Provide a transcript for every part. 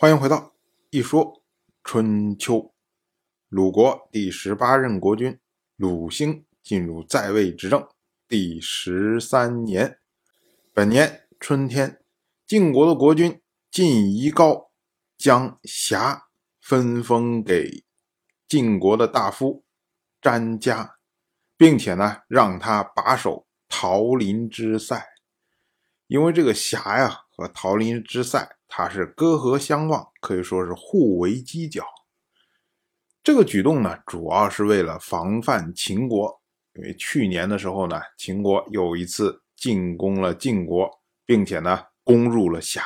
欢迎回到一说春秋。鲁国第十八任国君鲁兴进入在位执政第十三年，本年春天，晋国的国君晋夷高将瑕分封给晋国的大夫詹家，并且呢让他把守桃林之塞，因为这个瑕呀和桃林之塞。他是隔河相望，可以说是互为犄角。这个举动呢，主要是为了防范秦国，因为去年的时候呢，秦国有一次进攻了晋国，并且呢攻入了夏，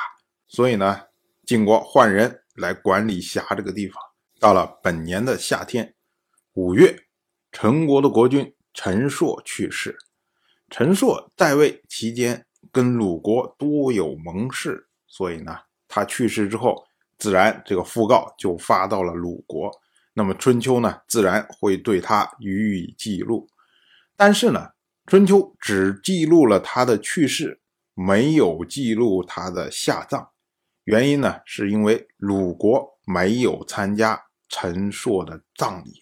所以呢，晋国换人来管理夏这个地方。到了本年的夏天，五月，陈国的国君陈硕去世。陈硕在位期间跟鲁国多有盟誓，所以呢。他去世之后，自然这个讣告就发到了鲁国。那么春秋呢，自然会对他予以记录。但是呢，春秋只记录了他的去世，没有记录他的下葬。原因呢，是因为鲁国没有参加陈硕的葬礼。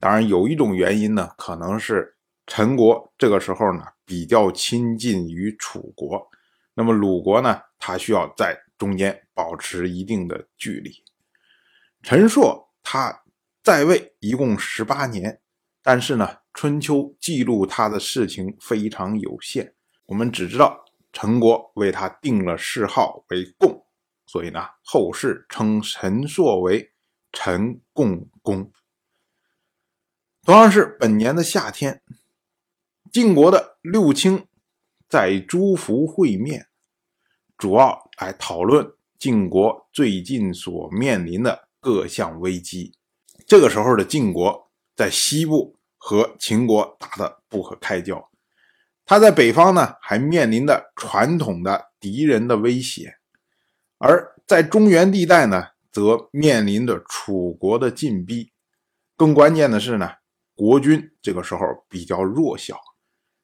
当然，有一种原因呢，可能是陈国这个时候呢比较亲近于楚国，那么鲁国呢，他需要在。中间保持一定的距离。陈硕他在位一共十八年，但是呢，春秋记录他的事情非常有限。我们只知道陈国为他定了谥号为共，所以呢，后世称陈硕为陈共公。同样是本年的夏天，晋国的六卿在诸福会面。主要来讨论晋国最近所面临的各项危机。这个时候的晋国在西部和秦国打得不可开交，他在北方呢还面临着传统的敌人的威胁，而在中原地带呢则面临着楚国的进逼。更关键的是呢，国君这个时候比较弱小，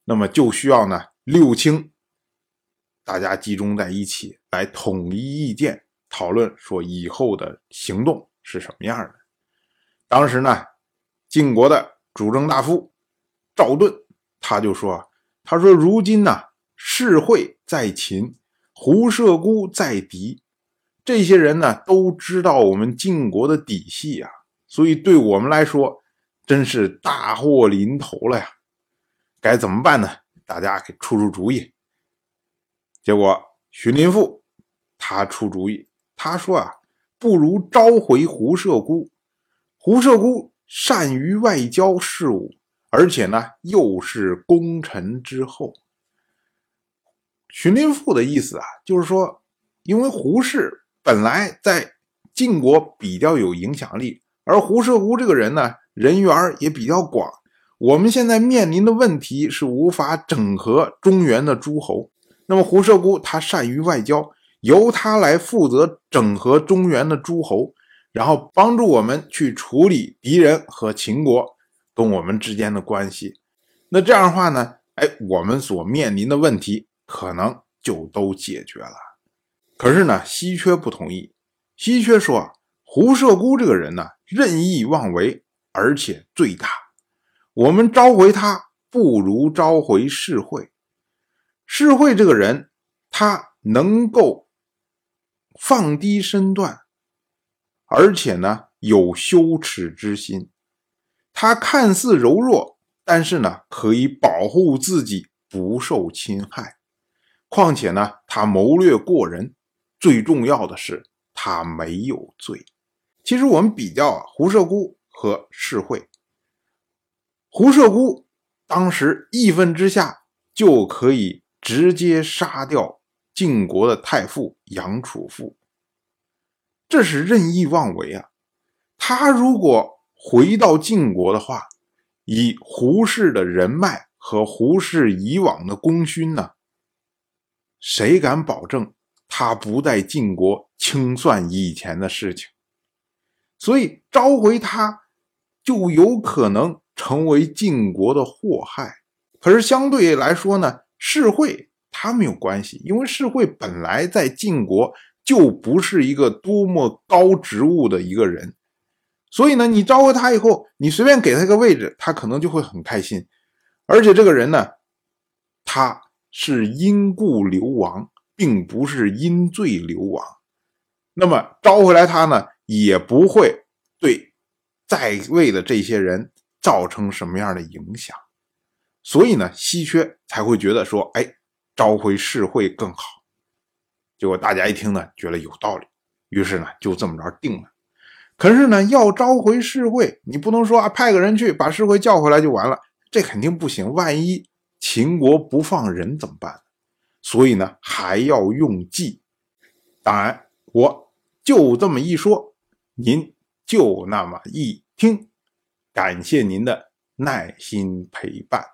那么就需要呢六卿。大家集中在一起来统一意见，讨论说以后的行动是什么样的。当时呢，晋国的主政大夫赵盾他就说：“他说如今呢，士会在秦，胡射孤在狄，这些人呢都知道我们晋国的底细啊，所以对我们来说真是大祸临头了呀！该怎么办呢？大家给出出主意。”结果，荀林父他出主意，他说啊，不如召回胡射孤。胡射孤善于外交事务，而且呢，又是功臣之后。荀林父的意思啊，就是说，因为胡适本来在晋国比较有影响力，而胡射孤这个人呢，人缘也比较广。我们现在面临的问题是无法整合中原的诸侯。那么胡射孤他善于外交，由他来负责整合中原的诸侯，然后帮助我们去处理敌人和秦国跟我们之间的关系。那这样的话呢，哎，我们所面临的问题可能就都解决了。可是呢，稀缺不同意。稀缺说啊，胡射孤这个人呢，任意妄为，而且最大。我们召回他，不如召回世会。世会这个人，他能够放低身段，而且呢有羞耻之心。他看似柔弱，但是呢可以保护自己不受侵害。况且呢，他谋略过人，最重要的是他没有罪。其实我们比较啊，胡射孤和世会，胡射孤当时义愤之下就可以。直接杀掉晋国的太傅杨楚父，这是任意妄为啊！他如果回到晋国的话，以胡氏的人脉和胡氏以往的功勋呢，谁敢保证他不在晋国清算以前的事情？所以召回他，就有可能成为晋国的祸害。可是相对来说呢？世会他没有关系，因为世会本来在晋国就不是一个多么高职务的一个人，所以呢，你召回他以后，你随便给他一个位置，他可能就会很开心。而且这个人呢，他是因故流亡，并不是因罪流亡。那么招回来他呢，也不会对在位的这些人造成什么样的影响。所以呢，稀缺才会觉得说，哎，召回世会更好。结果大家一听呢，觉得有道理，于是呢就这么着定了。可是呢，要召回世会，你不能说啊，派个人去把世会叫回来就完了，这肯定不行。万一秦国不放人怎么办？所以呢，还要用计。当然，我就这么一说，您就那么一听。感谢您的耐心陪伴。